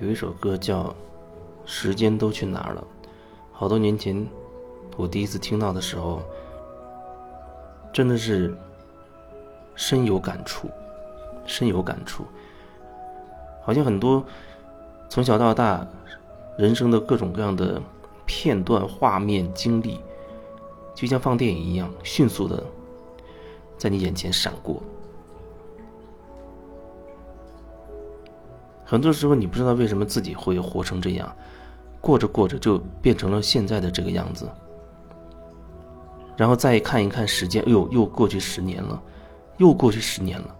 有一首歌叫《时间都去哪儿了》，好多年前我第一次听到的时候，真的是深有感触，深有感触。好像很多从小到大人生的各种各样的片段、画面、经历，就像放电影一样，迅速的在你眼前闪过。很多时候，你不知道为什么自己会活成这样，过着过着就变成了现在的这个样子。然后再看一看时间，哎呦，又过去十年了，又过去十年了。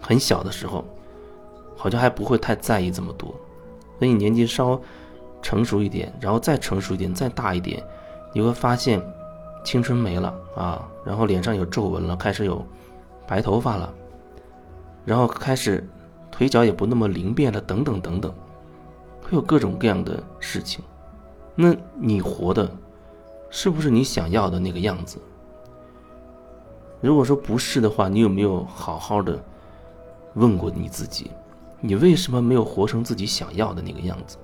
很小的时候，好像还不会太在意这么多。等你年纪稍成熟一点，然后再成熟一点，再大一点，你会发现青春没了啊，然后脸上有皱纹了，开始有白头发了，然后开始。腿脚也不那么灵便了，等等等等，会有各种各样的事情。那你活的，是不是你想要的那个样子？如果说不是的话，你有没有好好的问过你自己，你为什么没有活成自己想要的那个样子？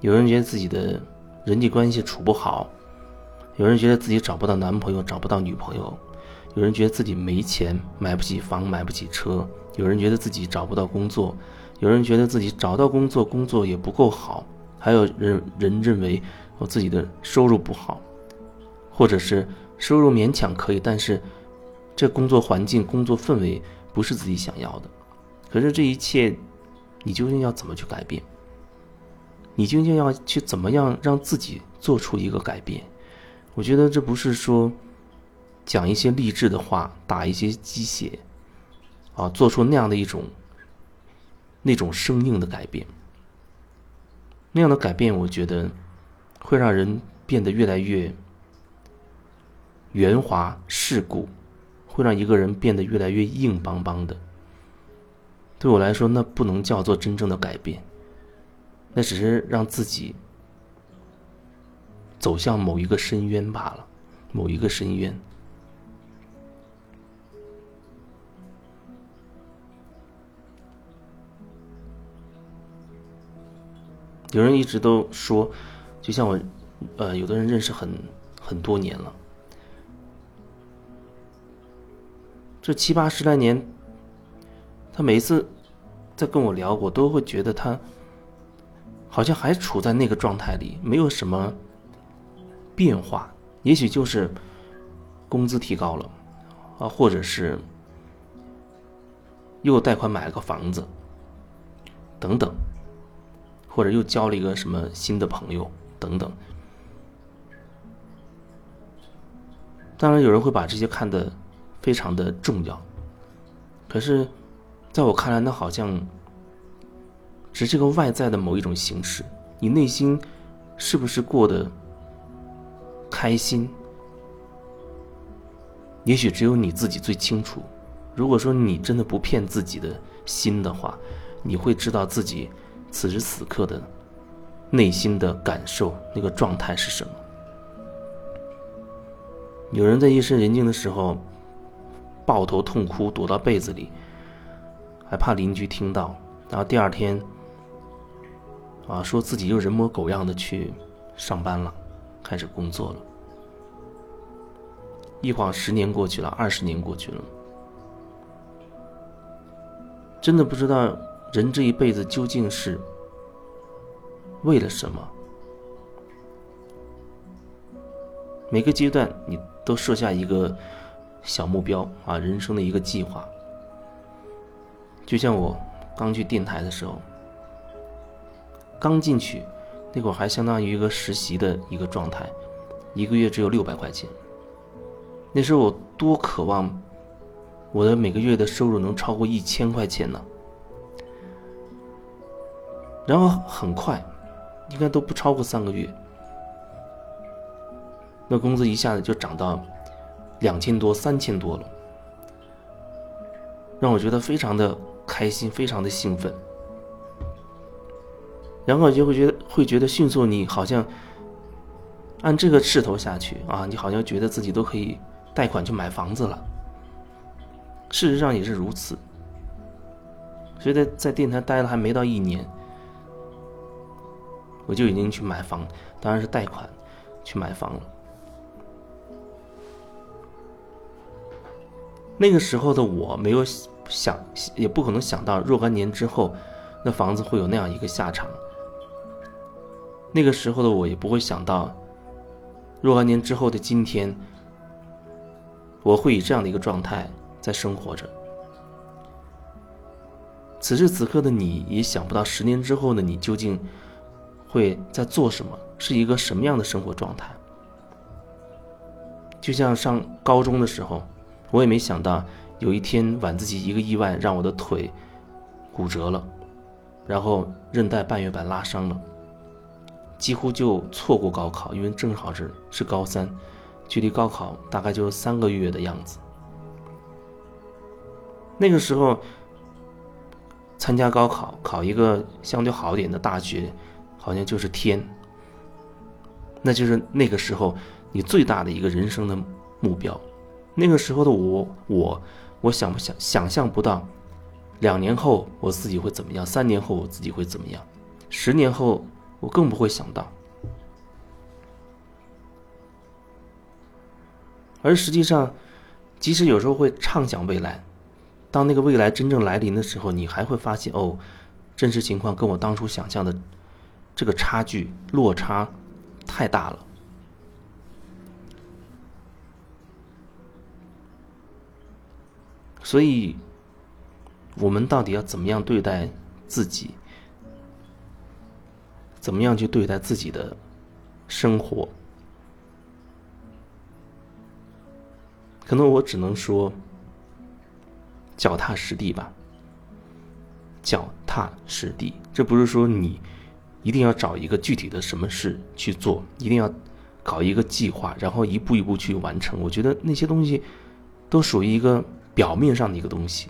有人觉得自己的人际关系处不好，有人觉得自己找不到男朋友，找不到女朋友。有人觉得自己没钱，买不起房，买不起车；有人觉得自己找不到工作；有人觉得自己找到工作，工作也不够好；还有人人认为我自己的收入不好，或者是收入勉强可以，但是这工作环境、工作氛围不是自己想要的。可是这一切，你究竟要怎么去改变？你究竟要去怎么样让自己做出一个改变？我觉得这不是说。讲一些励志的话，打一些鸡血，啊，做出那样的一种那种生硬的改变。那样的改变，我觉得会让人变得越来越圆滑世故，会让一个人变得越来越硬邦邦的。对我来说，那不能叫做真正的改变，那只是让自己走向某一个深渊罢了，某一个深渊。有人一直都说，就像我，呃，有的人认识很很多年了，这七八十来年，他每一次在跟我聊，我都会觉得他好像还处在那个状态里，没有什么变化。也许就是工资提高了，啊，或者是又贷款买了个房子，等等。或者又交了一个什么新的朋友等等，当然有人会把这些看得非常的重要，可是，在我看来，那好像只是个外在的某一种形式。你内心是不是过得开心？也许只有你自己最清楚。如果说你真的不骗自己的心的话，你会知道自己。此时此刻的内心的感受，那个状态是什么？有人在夜深人静的时候抱头痛哭，躲到被子里，还怕邻居听到。然后第二天啊，说自己又人模狗样的去上班了，开始工作了。一晃十年过去了，二十年过去了，真的不知道。人这一辈子究竟是为了什么？每个阶段你都设下一个小目标啊，人生的一个计划。就像我刚去电台的时候，刚进去那会儿还相当于一个实习的一个状态，一个月只有六百块钱。那时候我多渴望我的每个月的收入能超过一千块钱呢。然后很快，应该都不超过三个月，那工资一下子就涨到两千多、三千多了，让我觉得非常的开心，非常的兴奋。然后就会觉得会觉得迅速，你好像按这个势头下去啊，你好像觉得自己都可以贷款去买房子了。事实上也是如此。所以在在电台待了还没到一年，我就已经去买房，当然是贷款去买房了。那个时候的我没有想，也不可能想到若干年之后，那房子会有那样一个下场。那个时候的我也不会想到，若干年之后的今天，我会以这样的一个状态在生活着。此时此刻的你也想不到，十年之后的你究竟会在做什么，是一个什么样的生活状态。就像上高中的时候。我也没想到有一天晚自习一个意外让我的腿骨折了，然后韧带半月板拉伤了，几乎就错过高考，因为正好是是高三，距离高考大概就三个月的样子。那个时候参加高考，考一个相对好点的大学，好像就是天，那就是那个时候你最大的一个人生的目标。那个时候的我，我，我想不想想象不到，两年后我自己会怎么样？三年后我自己会怎么样？十年后我更不会想到。而实际上，即使有时候会畅想未来，当那个未来真正来临的时候，你还会发现，哦，真实情况跟我当初想象的这个差距落差太大了。所以，我们到底要怎么样对待自己？怎么样去对待自己的生活？可能我只能说，脚踏实地吧。脚踏实地，这不是说你一定要找一个具体的什么事去做，一定要搞一个计划，然后一步一步去完成。我觉得那些东西都属于一个。表面上的一个东西，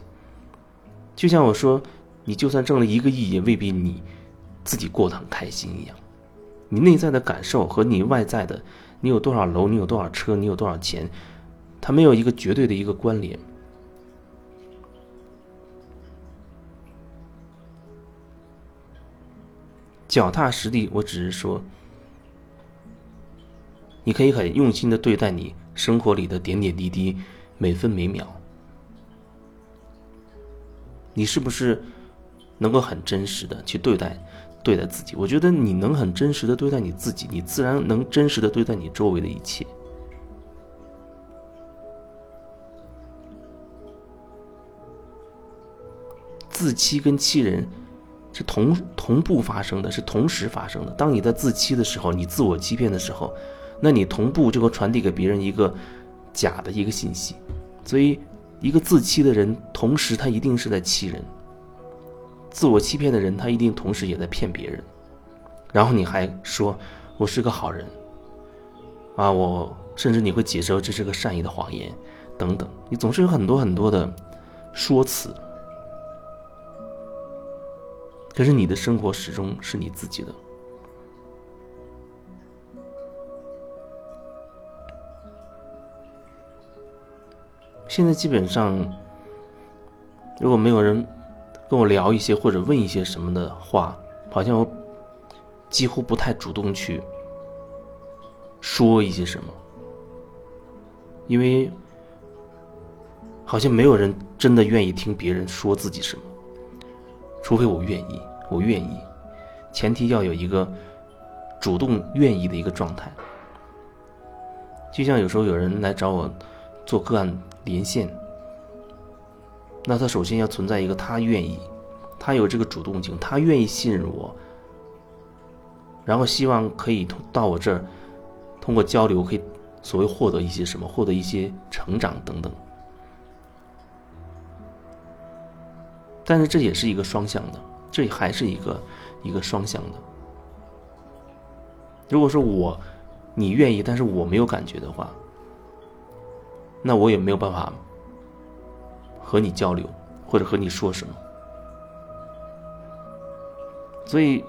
就像我说，你就算挣了一个亿，也未必你自己过得很开心一样。你内在的感受和你外在的，你有多少楼，你有多少车，你有多少钱，它没有一个绝对的一个关联。脚踏实地，我只是说，你可以很用心的对待你生活里的点点滴滴，每分每秒。你是不是能够很真实的去对待对待自己？我觉得你能很真实的对待你自己，你自然能真实的对待你周围的一切。自欺跟欺人是同同步发生的，是同时发生的。当你在自欺的时候，你自我欺骗的时候，那你同步就会传递给别人一个假的一个信息，所以。一个自欺的人，同时他一定是在欺人；自我欺骗的人，他一定同时也在骗别人。然后你还说我是个好人，啊，我甚至你会解释这是个善意的谎言，等等。你总是有很多很多的说辞，可是你的生活始终是你自己的。现在基本上，如果没有人跟我聊一些或者问一些什么的话，好像我几乎不太主动去说一些什么，因为好像没有人真的愿意听别人说自己什么，除非我愿意，我愿意，前提要有一个主动愿意的一个状态。就像有时候有人来找我做个案。连线，那他首先要存在一个他愿意，他有这个主动性，他愿意信任我，然后希望可以通到我这儿，通过交流可以所谓获得一些什么，获得一些成长等等。但是这也是一个双向的，这还是一个一个双向的。如果说我你愿意，但是我没有感觉的话。那我也没有办法和你交流，或者和你说什么，所以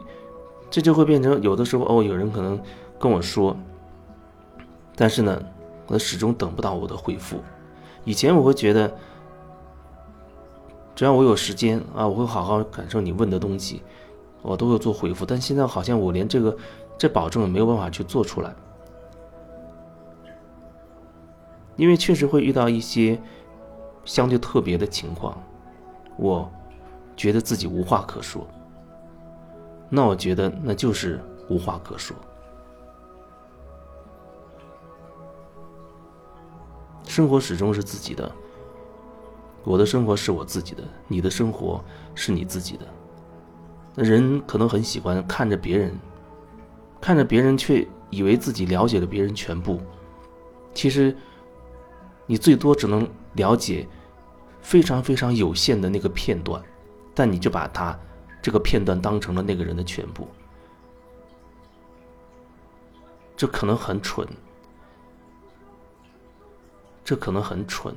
这就会变成有的时候哦，有人可能跟我说，但是呢，我始终等不到我的回复。以前我会觉得只要我有时间啊，我会好好感受你问的东西，我都会做回复。但现在好像我连这个这保证也没有办法去做出来，因为确实会遇到一些相对特别的情况，我觉得自己无话可说。那我觉得那就是无话可说。生活始终是自己的，我的生活是我自己的，你的生活是你自己的。那人可能很喜欢看着别人，看着别人却以为自己了解了别人全部，其实你最多只能了解非常非常有限的那个片段，但你就把他。这个片段当成了那个人的全部，这可能很蠢，这可能很蠢。